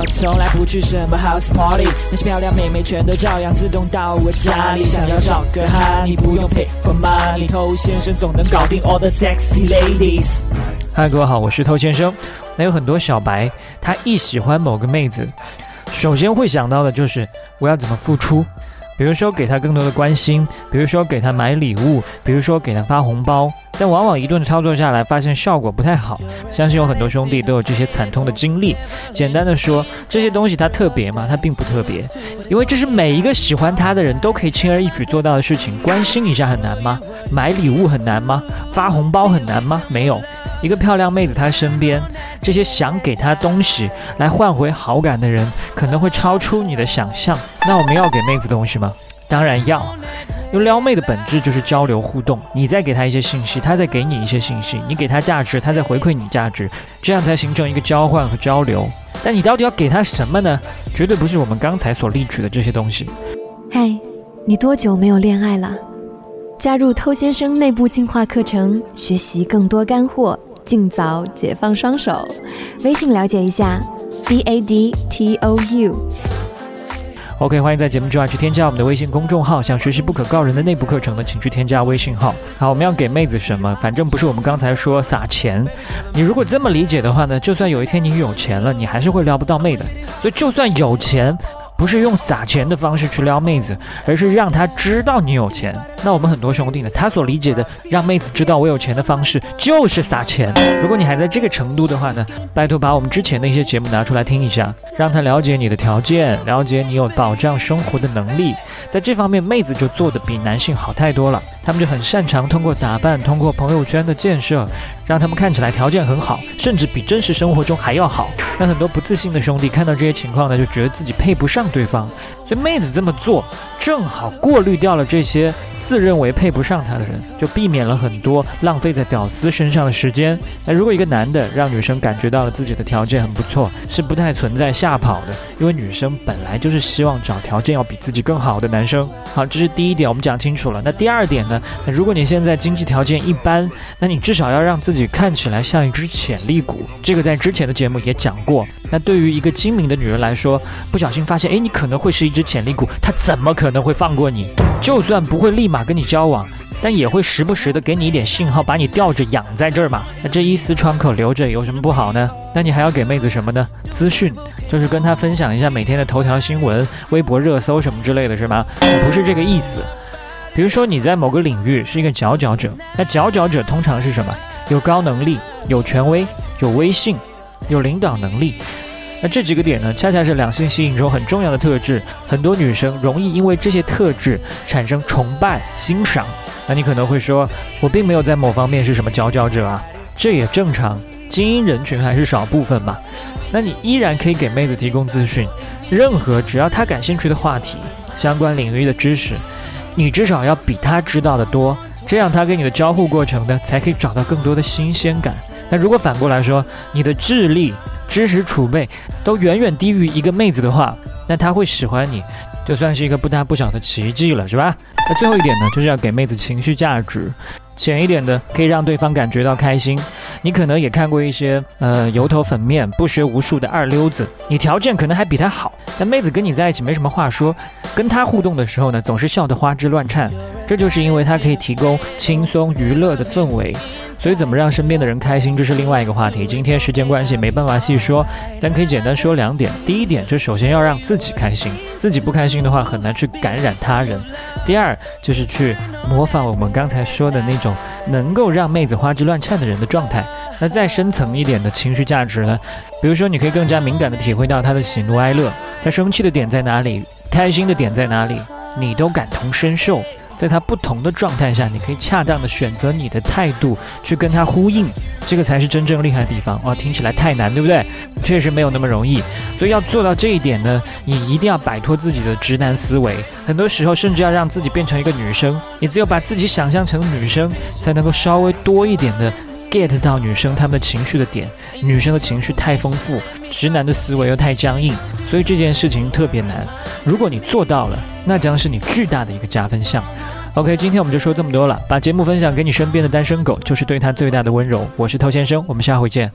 我从来不去什么 house party，那些漂亮妹妹全都照样自动到我家里。想要找个哈，你不用 pay for money，偷先生总能搞定 all the sexy ladies。嗨，各位好，我是偷先生。那有很多小白，他一喜欢某个妹子，首先会想到的就是我要怎么付出。比如说给他更多的关心，比如说给他买礼物，比如说给他发红包，但往往一顿操作下来，发现效果不太好。相信有很多兄弟都有这些惨痛的经历。简单的说，这些东西它特别吗？它并不特别，因为这是每一个喜欢他的人都可以轻而易举做到的事情。关心一下很难吗？买礼物很难吗？发红包很难吗？没有。一个漂亮妹子，她身边这些想给她东西来换回好感的人，可能会超出你的想象。那我们要给妹子东西吗？当然要。因为撩妹的本质就是交流互动，你再给她一些信息，她再给你一些信息，你给她价值，她再回馈你价值，这样才形成一个交换和交流。但你到底要给她什么呢？绝对不是我们刚才所例举的这些东西。嗨，你多久没有恋爱了？加入偷先生内部进化课程，学习更多干货。尽早解放双手，微信了解一下，b a d t o u。OK，欢迎在节目之外去添加我们的微信公众号。想学习不可告人的内部课程的，请去添加微信号。好，我们要给妹子什么？反正不是我们刚才说撒钱。你如果这么理解的话呢，就算有一天你有钱了，你还是会撩不到妹的。所以就算有钱。不是用撒钱的方式去撩妹子，而是让她知道你有钱。那我们很多兄弟呢，他所理解的让妹子知道我有钱的方式，就是撒钱。如果你还在这个程度的话呢，拜托把我们之前的一些节目拿出来听一下，让她了解你的条件，了解你有保障生活的能力。在这方面，妹子就做的比男性好太多了。他们就很擅长通过打扮，通过朋友圈的建设，让他们看起来条件很好，甚至比真实生活中还要好。那很多不自信的兄弟看到这些情况呢，就觉得自己配不上对方。所以妹子这么做，正好过滤掉了这些。自认为配不上他的人，就避免了很多浪费在屌丝身上的时间。那如果一个男的让女生感觉到了自己的条件很不错，是不太存在吓跑的，因为女生本来就是希望找条件要比自己更好的男生。好，这是第一点，我们讲清楚了。那第二点呢？那如果你现在经济条件一般，那你至少要让自己看起来像一只潜力股。这个在之前的节目也讲过。那对于一个精明的女人来说，不小心发现，哎，你可能会是一只潜力股，他怎么可能会放过你？就算不会立马跟你交往，但也会时不时的给你一点信号，把你吊着养在这儿嘛。那这一丝窗口留着有什么不好呢？那你还要给妹子什么呢？资讯，就是跟她分享一下每天的头条新闻、微博热搜什么之类的是吗？不是这个意思。比如说你在某个领域是一个佼佼者，那佼佼者通常是什么？有高能力、有权威、有威信。有领导能力，那这几个点呢，恰恰是两性吸引中很重要的特质。很多女生容易因为这些特质产生崇拜、欣赏。那你可能会说，我并没有在某方面是什么佼佼者啊，这也正常，精英人群还是少部分嘛。那你依然可以给妹子提供资讯，任何只要她感兴趣的话题、相关领域的知识，你至少要比她知道的多，这样她跟你的交互过程呢，才可以找到更多的新鲜感。那如果反过来说，你的智力、知识储备都远远低于一个妹子的话，那她会喜欢你，就算是一个不大不小的奇迹了，是吧？那最后一点呢，就是要给妹子情绪价值，浅一点的可以让对方感觉到开心。你可能也看过一些呃油头粉面、不学无术的二流子，你条件可能还比他好，但妹子跟你在一起没什么话说，跟他互动的时候呢，总是笑得花枝乱颤，这就是因为他可以提供轻松娱乐的氛围。所以，怎么让身边的人开心，这是另外一个话题。今天时间关系，没办法细说，但可以简单说两点。第一点，就首先要让自己开心，自己不开心的话，很难去感染他人。第二，就是去模仿我们刚才说的那种能够让妹子花枝乱颤的人的状态。那再深层一点的情绪价值呢？比如说，你可以更加敏感地体会到他的喜怒哀乐，他生气的点在哪里，开心的点在哪里，你都感同身受。在他不同的状态下，你可以恰当的选择你的态度去跟他呼应，这个才是真正厉害的地方哦。听起来太难，对不对？确实没有那么容易，所以要做到这一点呢，你一定要摆脱自己的直男思维，很多时候甚至要让自己变成一个女生。你只有把自己想象成女生，才能够稍微多一点的 get 到女生她们的情绪的点。女生的情绪太丰富，直男的思维又太僵硬，所以这件事情特别难。如果你做到了，那将是你巨大的一个加分项。OK，今天我们就说这么多了。把节目分享给你身边的单身狗，就是对他最大的温柔。我是偷先生，我们下回见。